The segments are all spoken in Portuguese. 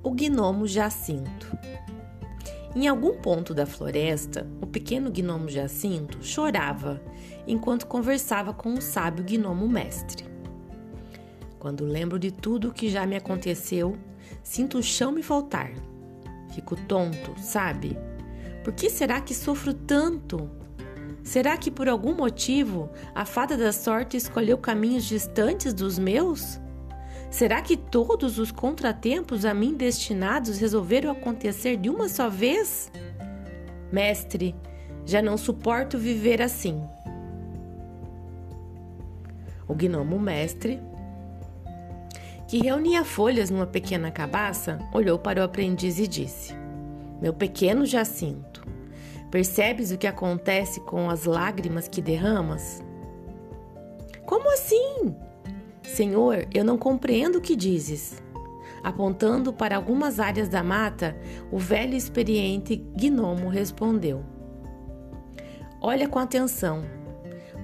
O gnomo Jacinto. Em algum ponto da floresta, o pequeno gnomo Jacinto chorava enquanto conversava com o sábio gnomo mestre. Quando lembro de tudo o que já me aconteceu, sinto o chão me faltar. Fico tonto, sabe? Por que será que sofro tanto? Será que por algum motivo a fada da sorte escolheu caminhos distantes dos meus? Será que todos os contratempos a mim destinados resolveram acontecer de uma só vez? Mestre, já não suporto viver assim. O gnomo mestre, que reunia folhas numa pequena cabaça, olhou para o aprendiz e disse: Meu pequeno Jacinto, percebes o que acontece com as lágrimas que derramas? Como assim? Senhor, eu não compreendo o que dizes. Apontando para algumas áreas da mata, o velho experiente gnomo respondeu: Olha com atenção.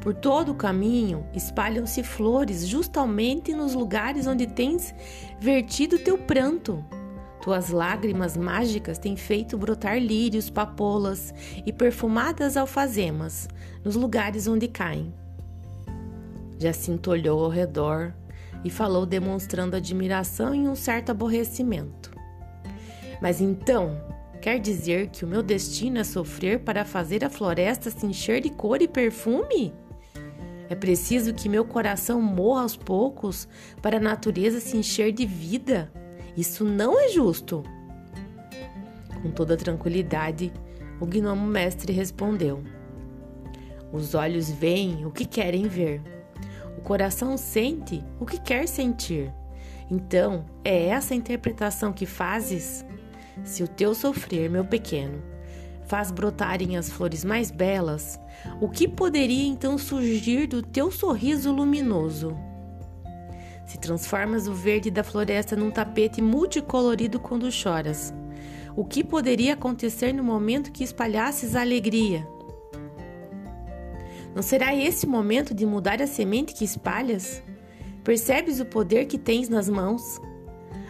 Por todo o caminho espalham-se flores, justamente nos lugares onde tens vertido teu pranto. Tuas lágrimas mágicas têm feito brotar lírios, papolas e perfumadas alfazemas nos lugares onde caem. Jacinto olhou ao redor e falou demonstrando admiração e um certo aborrecimento. Mas então, quer dizer que o meu destino é sofrer para fazer a floresta se encher de cor e perfume? É preciso que meu coração morra aos poucos para a natureza se encher de vida? Isso não é justo. Com toda tranquilidade, o gnomo mestre respondeu: Os olhos veem o que querem ver coração sente o que quer sentir. Então, é essa interpretação que fazes? Se o teu sofrer, meu pequeno, faz brotarem as flores mais belas, o que poderia então surgir do teu sorriso luminoso? Se transformas o verde da floresta num tapete multicolorido quando choras, o que poderia acontecer no momento que espalhasses a alegria? Não será esse o momento de mudar a semente que espalhas? Percebes o poder que tens nas mãos?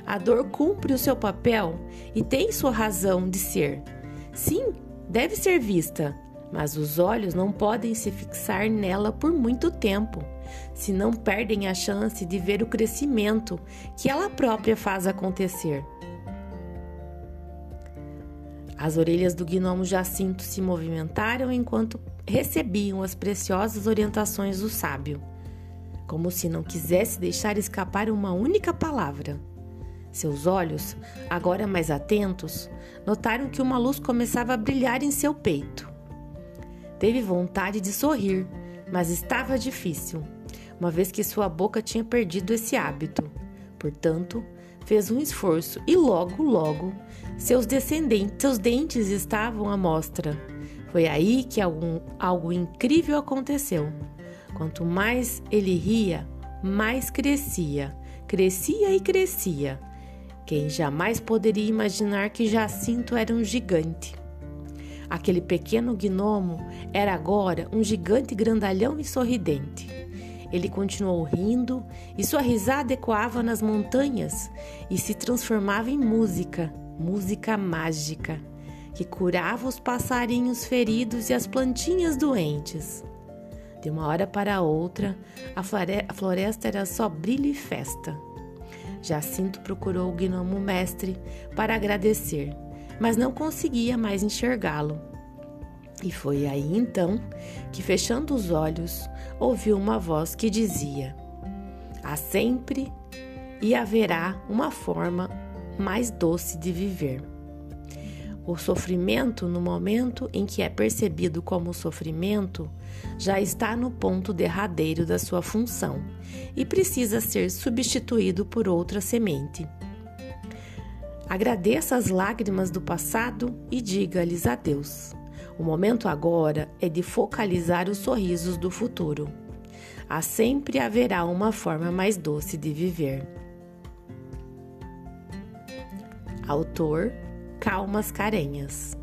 A dor cumpre o seu papel e tem sua razão de ser. Sim, deve ser vista, mas os olhos não podem se fixar nela por muito tempo, senão perdem a chance de ver o crescimento que ela própria faz acontecer. As orelhas do gnomo Jacinto se movimentaram enquanto recebiam as preciosas orientações do sábio, como se não quisesse deixar escapar uma única palavra. Seus olhos, agora mais atentos, notaram que uma luz começava a brilhar em seu peito. Teve vontade de sorrir, mas estava difícil, uma vez que sua boca tinha perdido esse hábito. Portanto, fez um esforço e logo, logo, seus descendentes, seus dentes estavam à mostra foi aí que algum, algo incrível aconteceu. Quanto mais ele ria, mais crescia, crescia e crescia. Quem jamais poderia imaginar que Jacinto era um gigante? Aquele pequeno gnomo era agora um gigante grandalhão e sorridente. Ele continuou rindo e sua risada ecoava nas montanhas e se transformava em música, música mágica que curava os passarinhos feridos e as plantinhas doentes. De uma hora para outra, a floresta era só brilho e festa. Jacinto procurou o gnomo mestre para agradecer, mas não conseguia mais enxergá-lo. E foi aí então que, fechando os olhos, ouviu uma voz que dizia: Há sempre e haverá uma forma mais doce de viver. O sofrimento, no momento em que é percebido como sofrimento, já está no ponto derradeiro da sua função e precisa ser substituído por outra semente. Agradeça as lágrimas do passado e diga-lhes adeus. O momento agora é de focalizar os sorrisos do futuro. Há sempre haverá uma forma mais doce de viver. Autor Calmas Carenhas.